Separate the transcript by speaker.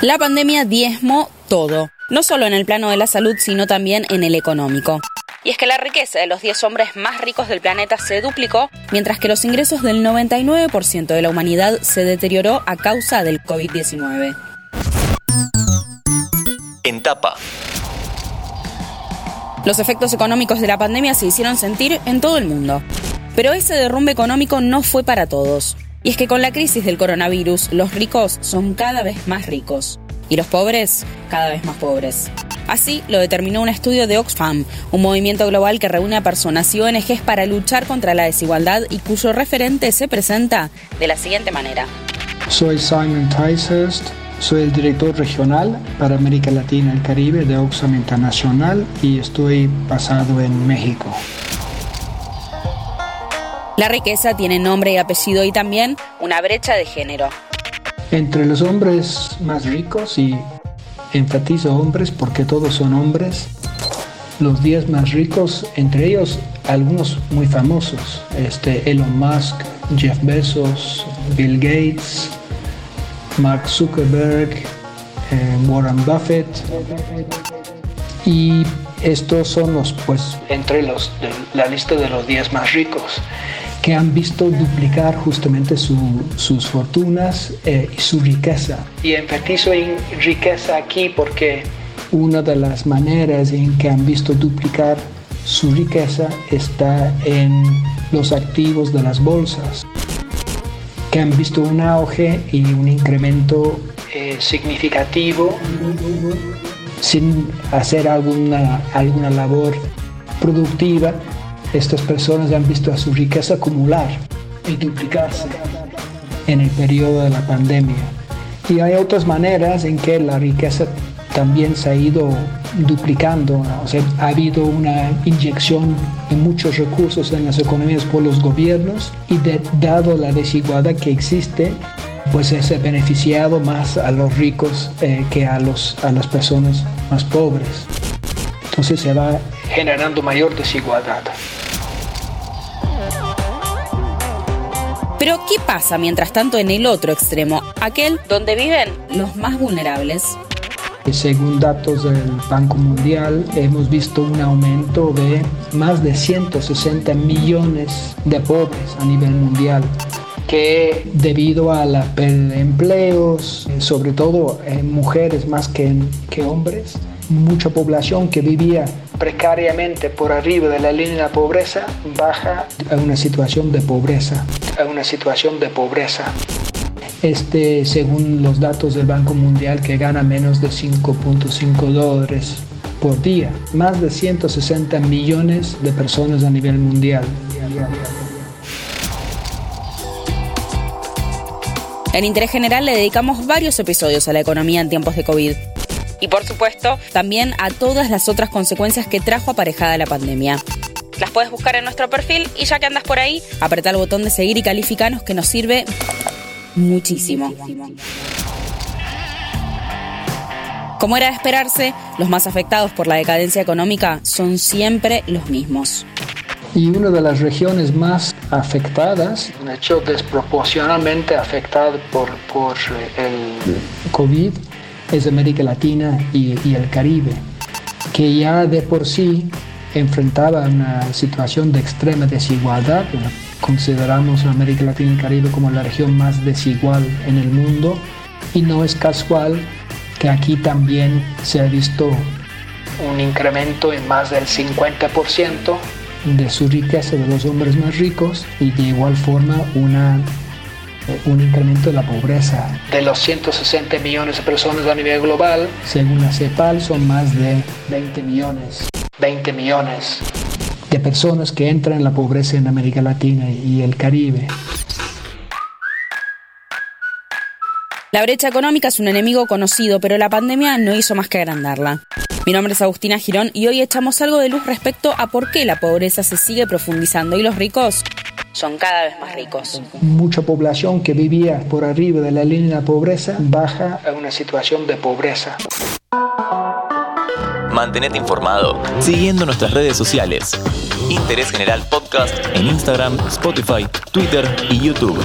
Speaker 1: La pandemia diezmó todo, no solo en el plano de la salud, sino también en el económico. Y es que la riqueza de los 10 hombres más ricos del planeta se duplicó, mientras que los ingresos del 99% de la humanidad se deterioró a causa del COVID-19.
Speaker 2: En tapa.
Speaker 1: Los efectos económicos de la pandemia se hicieron sentir en todo el mundo. Pero ese derrumbe económico no fue para todos. Y es que con la crisis del coronavirus, los ricos son cada vez más ricos y los pobres cada vez más pobres. Así lo determinó un estudio de Oxfam, un movimiento global que reúne a personas y ONGs para luchar contra la desigualdad y cuyo referente se presenta de la siguiente manera.
Speaker 3: Soy Simon Ticehurst, soy el director regional para América Latina y el Caribe de Oxfam Internacional y estoy basado en México.
Speaker 1: La riqueza tiene nombre y apellido y también una brecha de género.
Speaker 3: Entre los hombres más ricos, y enfatizo hombres porque todos son hombres, los 10 más ricos, entre ellos algunos muy famosos, este Elon Musk, Jeff Bezos, Bill Gates, Mark Zuckerberg, eh, Warren Buffett. Y estos son los, pues, entre los de la lista de los 10 más ricos que han visto duplicar justamente sus fortunas eh, y su riqueza. Y enfatizo en riqueza aquí porque una de las maneras en que han visto duplicar su riqueza está en los activos de las bolsas, que han visto un auge y un incremento eh, significativo sin hacer alguna, alguna labor productiva estas personas han visto a su riqueza acumular y duplicarse en el periodo de la pandemia. Y hay otras maneras en que la riqueza también se ha ido duplicando, o sea, ha habido una inyección de muchos recursos en las economías por los gobiernos y dado la desigualdad que existe, pues se ha beneficiado más a los ricos eh, que a, los, a las personas más pobres. Entonces se va generando mayor desigualdad.
Speaker 1: Pero ¿qué pasa mientras tanto en el otro extremo, aquel donde viven los más vulnerables?
Speaker 3: Según datos del Banco Mundial, hemos visto un aumento de más de 160 millones de pobres a nivel mundial que debido a la pérdida de empleos, sobre todo en mujeres más que, que hombres, mucha población que vivía precariamente por arriba de la línea de pobreza baja a una situación de pobreza, a una situación de pobreza. Este, según los datos del Banco Mundial, que gana menos de 5.5 dólares por día, más de 160 millones de personas a nivel mundial.
Speaker 1: En Interés General le dedicamos varios episodios a la economía en tiempos de COVID y por supuesto también a todas las otras consecuencias que trajo aparejada la pandemia. Las puedes buscar en nuestro perfil y ya que andas por ahí, apreta el botón de seguir y calificanos que nos sirve muchísimo. Como era de esperarse, los más afectados por la decadencia económica son siempre los mismos.
Speaker 3: Y una de las regiones más afectadas, de hecho desproporcionalmente afectada por, por el COVID, es América Latina y, el Caribe, que ya de por sí enfrentaba una situación de extrema desigualdad. Consideramos América Latina y el Caribe como la región más desigual en el mundo y no es casual que aquí también se ha visto un incremento en más del 50% de su riqueza de los hombres más ricos y de igual forma una un incremento de la pobreza. De los 160 millones de personas a nivel global, según la CEPAL, son más de 20 millones. 20 millones de personas que entran en la pobreza en América Latina y el Caribe.
Speaker 1: La brecha económica es un enemigo conocido, pero la pandemia no hizo más que agrandarla. Mi nombre es Agustina Girón y hoy echamos algo de luz respecto a por qué la pobreza se sigue profundizando y los ricos son cada vez más ricos.
Speaker 3: Mucha población que vivía por arriba de la línea de pobreza baja a una situación de pobreza.
Speaker 2: Mantenete informado siguiendo nuestras redes sociales. Interés General Podcast en Instagram, Spotify, Twitter y YouTube.